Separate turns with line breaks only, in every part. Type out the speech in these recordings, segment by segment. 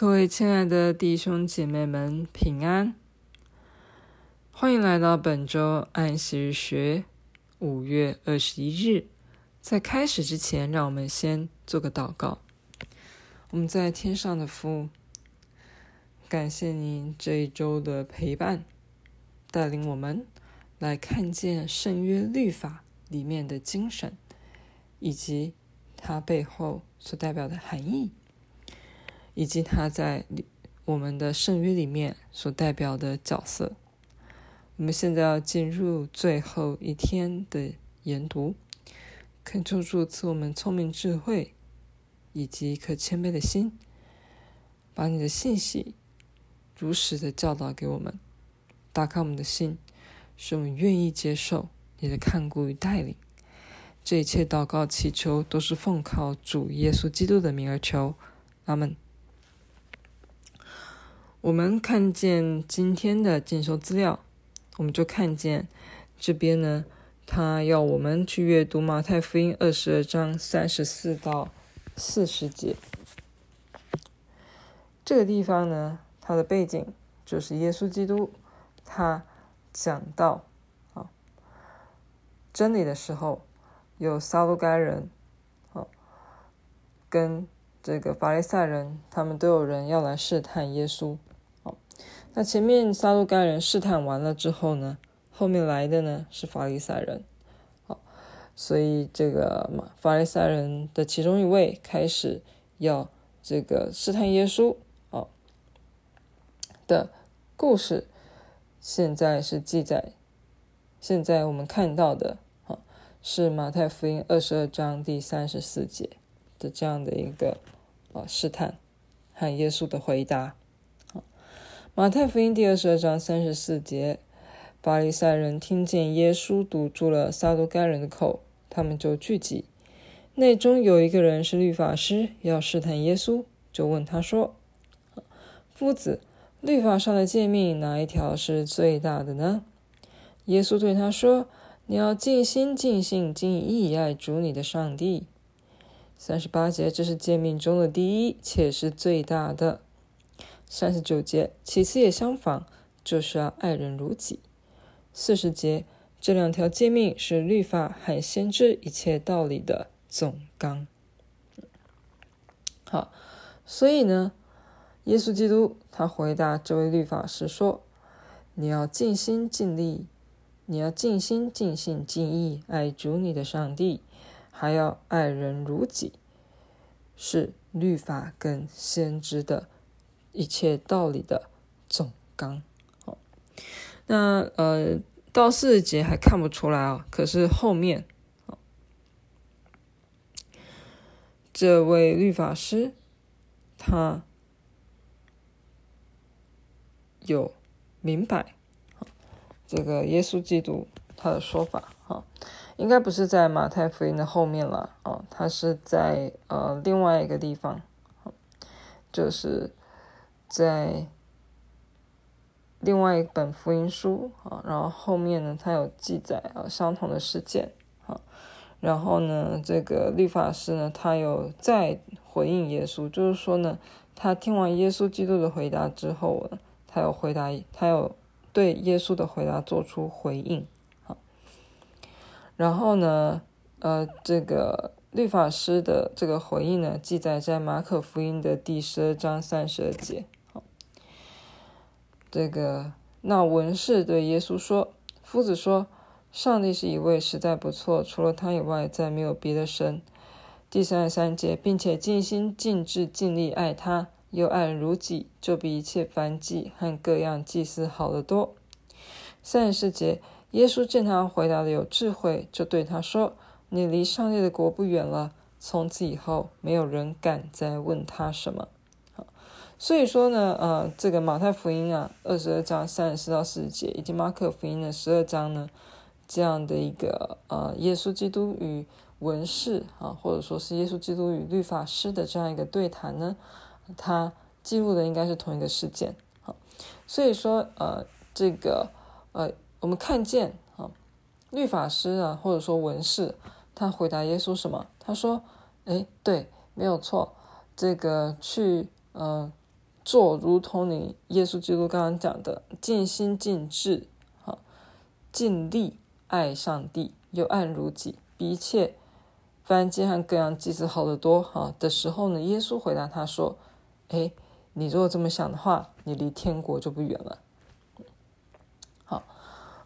各位亲爱的弟兄姐妹们，平安！欢迎来到本周安息日学五月二十一日。在开始之前，让我们先做个祷告。我们在天上的父，感谢您这一周的陪伴，带领我们来看见圣约律法里面的精神，以及它背后所代表的含义，以及他在我们的圣约里面所代表的角色。我们现在要进入最后一天的研读，恳求主赐我们聪明智慧，以及一颗谦卑的心，把你的信息如实的教导给我们，打开我们的心，使我们愿意接受你的看顾与带领。这一切祷告祈求都是奉靠主耶稣基督的名而求，阿门。我们看见今天的进修资料。我们就看见这边呢，他要我们去阅读马太福音二十二章三十四到四十节。这个地方呢，它的背景就是耶稣基督他讲到啊真理的时候，有撒都该人啊跟这个法利赛人，他们都有人要来试探耶稣。那前面撒都该人试探完了之后呢，后面来的呢是法利赛人，好，所以这个嘛，法利赛人的其中一位开始要这个试探耶稣，哦的故事，现在是记载，现在我们看到的，啊，是马太福音二十二章第三十四节的这样的一个啊试探和耶稣的回答。马太福音第二十二章三十四节，法利赛人听见耶稣堵住了撒都该人的口，他们就聚集。内中有一个人是律法师，要试探耶稣，就问他说：“夫子，律法上的诫命哪一条是最大的呢？”耶稣对他说：“你要尽心、尽性、尽意爱主你的上帝。”三十八节，这是诫命中的第一，且是最大的。三十九节，其次也相仿，就是要爱人如己。四十节，这两条诫命是律法和先知一切道理的总纲。好，所以呢，耶稣基督他回答这位律法师说：“你要尽心尽力，你要尽心尽性尽意爱主你的上帝，还要爱人如己，是律法跟先知的。”一切道理的总纲，好，那呃到四十节还看不出来啊，可是后面，这位律法师他有明白，这个耶稣基督他的说法，哈，应该不是在马太福音的后面了，哦，他是在呃另外一个地方，就是。在另外一本福音书啊，然后后面呢，他有记载啊相同的事件啊，然后呢，这个律法师呢，他有再回应耶稣，就是说呢，他听完耶稣基督的回答之后，他有回答，他有对耶稣的回答做出回应啊，然后呢，呃，这个律法师的这个回应呢，记载在马可福音的第十二章三十二节。这个那文士对耶稣说：“夫子说，上帝是一位，实在不错，除了他以外，再没有别的神。”第三十三节，并且尽心尽志尽力爱他，又爱如己，就比一切凡祭和各样祭司好得多。三十四节，耶稣见他回答的有智慧，就对他说：“你离上帝的国不远了。”从此以后，没有人敢再问他什么。所以说呢，呃，这个马太福音啊，二十二章三十四到四十节，以及马可福音的十二章呢，这样的一个呃，耶稣基督与文士啊，或者说是耶稣基督与律法师的这样一个对谈呢，他记录的应该是同一个事件。好，所以说呃，这个呃，我们看见啊，律法师啊，或者说文士，他回答耶稣什么？他说：“诶，对，没有错，这个去呃。”做如同你耶稣基督刚刚讲的，尽心尽智，哈，尽力爱上帝，又爱如己，比一切凡间和各样祭祀好得多，哈的时候呢，耶稣回答他说：“诶，你如果这么想的话，你离天国就不远了。”好，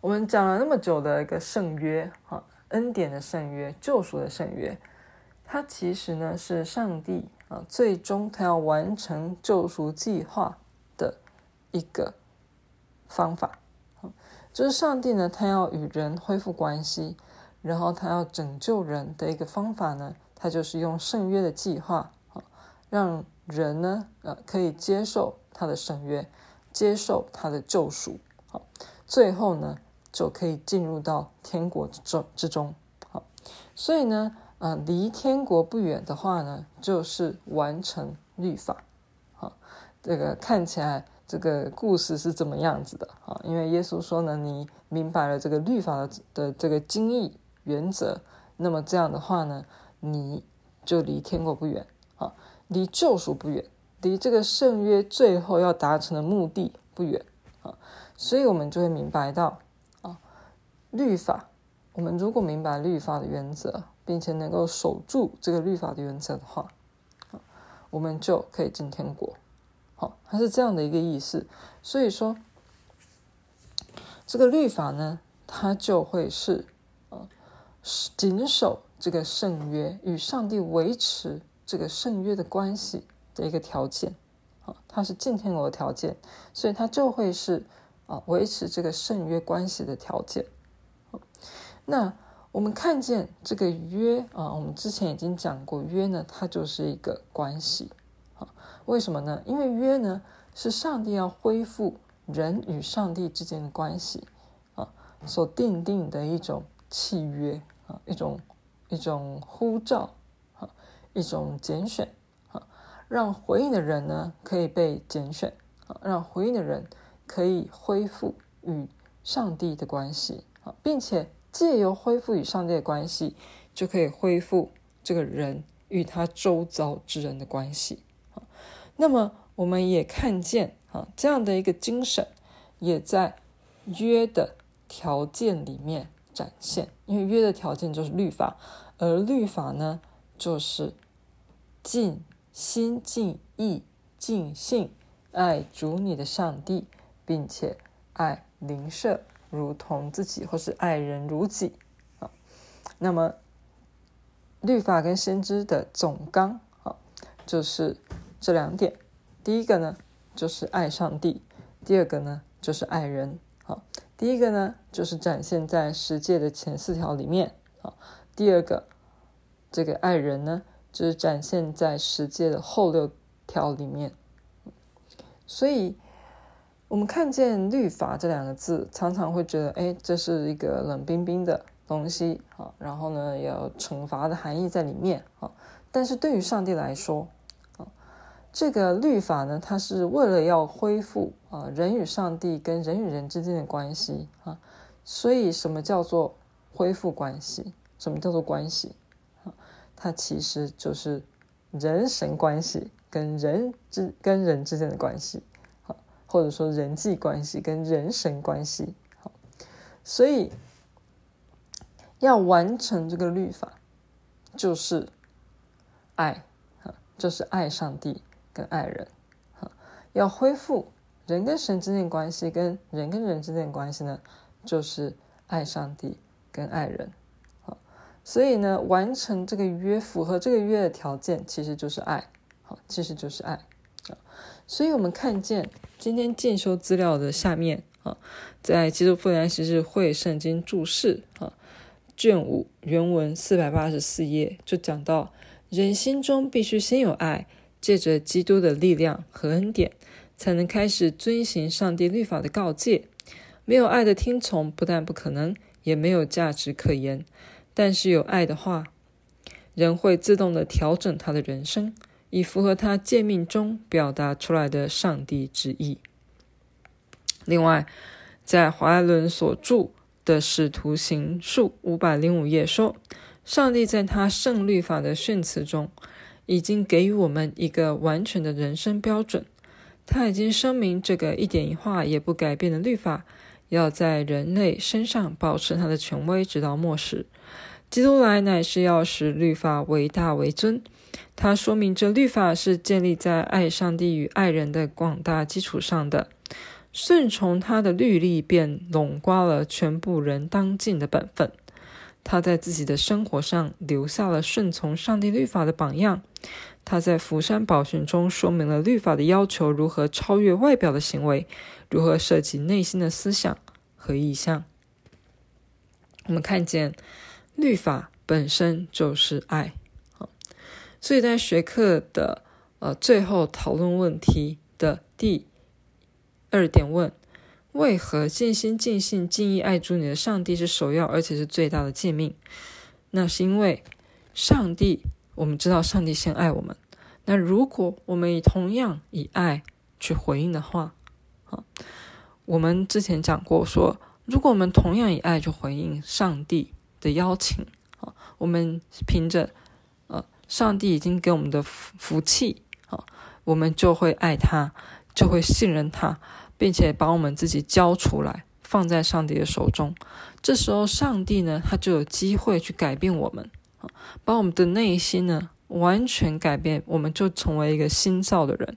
我们讲了那么久的一个圣约，哈，恩典的圣约，救赎的圣约。它其实呢是上帝啊，最终他要完成救赎计划的一个方法，就是上帝呢，他要与人恢复关系，然后他要拯救人的一个方法呢，他就是用圣约的计划啊，让人呢呃可以接受他的圣约，接受他的救赎，好，最后呢就可以进入到天国之中之中，好，所以呢。啊，离天国不远的话呢，就是完成律法。啊，这个看起来这个故事是怎么样子的啊？因为耶稣说呢，你明白了这个律法的的这个精义原则，那么这样的话呢，你就离天国不远啊，离救赎不远，离这个圣约最后要达成的目的不远啊。所以我们就会明白到啊，律法，我们如果明白律法的原则。并且能够守住这个律法的原则的话，我们就可以进天国。好，它是这样的一个意思。所以说，这个律法呢，它就会是啊，谨守这个圣约，与上帝维持这个圣约的关系的一个条件。啊，它是进天国的条件，所以它就会是啊，维持这个圣约关系的条件。那。我们看见这个约啊，我们之前已经讲过，约呢，它就是一个关系啊。为什么呢？因为约呢，是上帝要恢复人与上帝之间的关系啊，所订定的一种契约啊，一种一种呼召啊，一种拣选啊，让回应的人呢可以被拣选啊，让回应的人可以恢复与上帝的关系啊，并且。借由恢复与上帝的关系，就可以恢复这个人与他周遭之人的关系。那么我们也看见啊，这样的一个精神，也在约的条件里面展现。因为约的条件就是律法，而律法呢，就是尽心、尽意、尽性爱主你的上帝，并且爱邻舍。如同自己，或是爱人如己啊。那么，律法跟先知的总纲啊，就是这两点。第一个呢，就是爱上帝；第二个呢，就是爱人。好，第一个呢，就是展现在十诫的前四条里面啊。第二个，这个爱人呢，就是展现在十诫的后六条里面。所以。我们看见律法这两个字，常常会觉得，哎，这是一个冷冰冰的东西啊。然后呢，有惩罚的含义在里面啊。但是对于上帝来说，啊，这个律法呢，它是为了要恢复啊人与上帝跟人与人之间的关系啊。所以，什么叫做恢复关系？什么叫做关系？啊，它其实就是人神关系跟人之跟人之间的关系。或者说人际关系跟人神关系，好，所以要完成这个律法，就是爱，就是爱上帝跟爱人，要恢复人跟神之间关系，跟人跟人之间的关系呢，就是爱上帝跟爱人，所以呢，完成这个约，符合这个约的条件，其实就是爱，好，其实就是爱。所以，我们看见今天进修资料的下面啊，在基督复临安息日会圣经注释啊卷五原文四百八十四页，就讲到人心中必须先有爱，借着基督的力量和恩典，才能开始遵行上帝律法的告诫。没有爱的听从，不但不可能，也没有价值可言。但是有爱的话，人会自动的调整他的人生。以符合他诫命中表达出来的上帝之意。另外，在华伦所著的《使徒行述》五百零五页说，上帝在他圣律法的训词中，已经给予我们一个完全的人生标准。他已经声明，这个一点一画也不改变的律法，要在人类身上保持他的权威，直到末世。基督来乃是要使律法为大为尊。他说明这律法是建立在爱上帝与爱人的广大基础上的。顺从他的律例，便笼括了全部人当尽的本分。他在自己的生活上留下了顺从上帝律法的榜样。他在福山宝训中说明了律法的要求如何超越外表的行为，如何涉及内心的思想和意向。我们看见律法本身就是爱，所以在学课的呃最后讨论问题的第二点问：为何尽心尽性尽意爱主你的上帝是首要而且是最大的诫命？那是因为上帝。我们知道上帝先爱我们，那如果我们以同样以爱去回应的话，啊，我们之前讲过说，如果我们同样以爱去回应上帝的邀请，啊，我们凭着呃，上帝已经给我们的福福气，啊，我们就会爱他，就会信任他，并且把我们自己交出来，放在上帝的手中。这时候，上帝呢，他就有机会去改变我们啊。把我们的内心呢完全改变，我们就成为一个新造的人。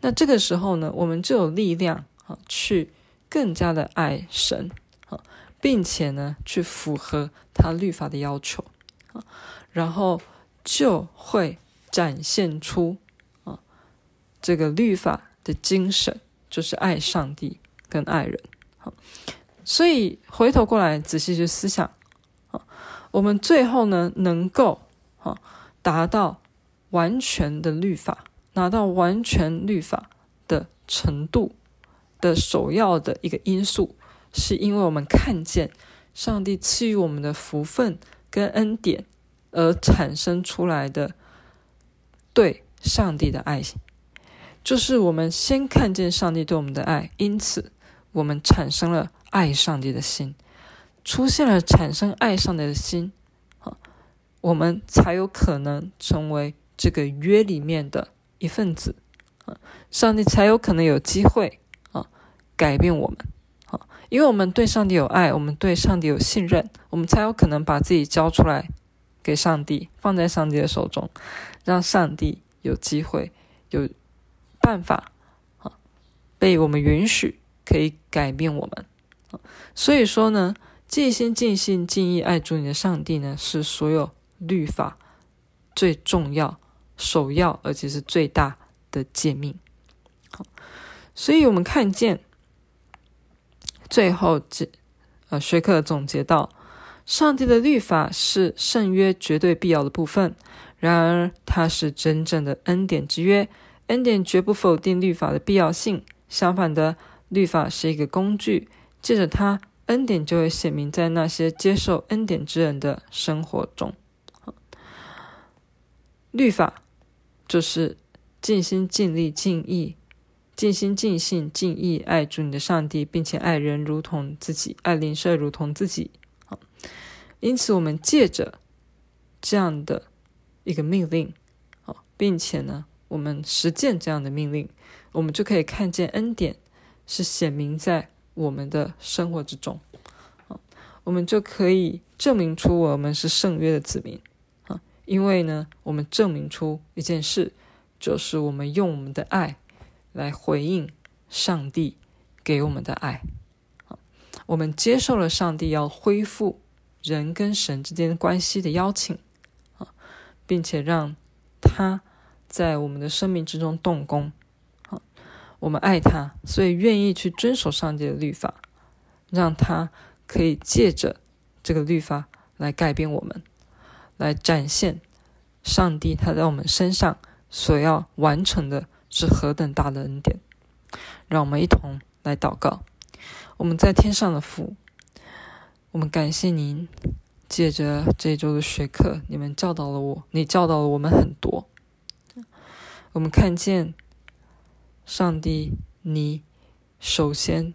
那这个时候呢，我们就有力量啊，去更加的爱神啊，并且呢，去符合他律法的要求啊，然后就会展现出啊这个律法的精神，就是爱上帝跟爱人。好，所以回头过来仔细去思想啊。我们最后呢，能够哈达到完全的律法，拿到完全律法的程度的首要的一个因素，是因为我们看见上帝赐予我们的福分跟恩典而产生出来的对上帝的爱，就是我们先看见上帝对我们的爱，因此我们产生了爱上帝的心。出现了产生爱上帝的心，啊我们才有可能成为这个约里面的一份子啊，上帝才有可能有机会啊改变我们，因为我们对上帝有爱，我们对上帝有信任，我们才有可能把自己交出来给上帝，放在上帝的手中，让上帝有机会有办法啊被我们允许可以改变我们，所以说呢。尽心尽性尽意爱主你的上帝呢，是所有律法最重要、首要，而且是最大的诫命。好，所以我们看见最后这呃学课总结到，上帝的律法是圣约绝对必要的部分，然而它是真正的恩典之约，恩典绝不否定律法的必要性，相反的，律法是一个工具，借着它。恩典就会显明在那些接受恩典之人的生活中。律法就是尽心尽力尽意、尽心尽性尽意爱主你的上帝，并且爱人如同自己，爱邻舍如同自己。因此，我们借着这样的一个命令，并且呢，我们实践这样的命令，我们就可以看见恩典是显明在。我们的生活之中，啊，我们就可以证明出我们是圣约的子民，啊，因为呢，我们证明出一件事，就是我们用我们的爱来回应上帝给我们的爱，我们接受了上帝要恢复人跟神之间关系的邀请，啊，并且让他在我们的生命之中动工。我们爱他，所以愿意去遵守上帝的律法，让他可以借着这个律法来改变我们，来展现上帝他在我们身上所要完成的是何等大的恩典。让我们一同来祷告。我们在天上的父，我们感谢您，借着这周的学课，你们教导了我，你教导了我们很多。我们看见。上帝，你首先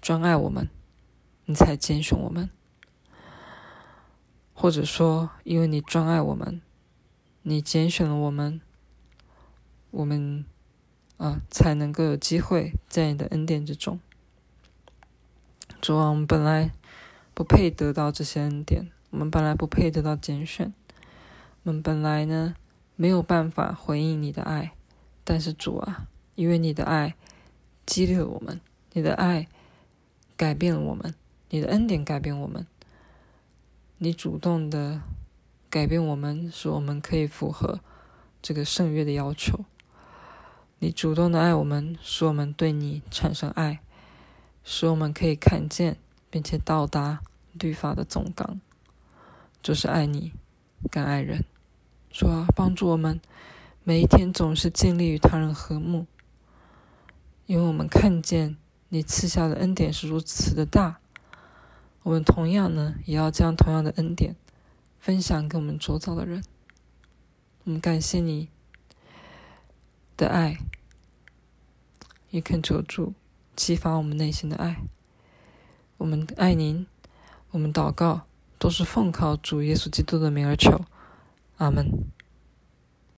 专爱我们，你才拣选我们；或者说，因为你专爱我们，你拣选了我们，我们啊，才能够有机会在你的恩典之中。主啊，我们本来不配得到这些恩典，我们本来不配得到拣选，我们本来呢没有办法回应你的爱。但是主啊，因为你的爱激励了我们，你的爱改变了我们，你的恩典改变我们，你主动的改变我们，使我们可以符合这个圣约的要求。你主动的爱我们，使我们对你产生爱，使我们可以看见并且到达律法的总纲，就是爱你，更爱人。主啊，帮助我们。每一天总是尽力与他人和睦，因为我们看见你赐下的恩典是如此的大，我们同样呢，也要将同样的恩典分享给我们周遭的人。我们感谢你的爱，也恳求主激发我们内心的爱。我们爱您，我们祷告都是奉靠主耶稣基督的名而求，阿门。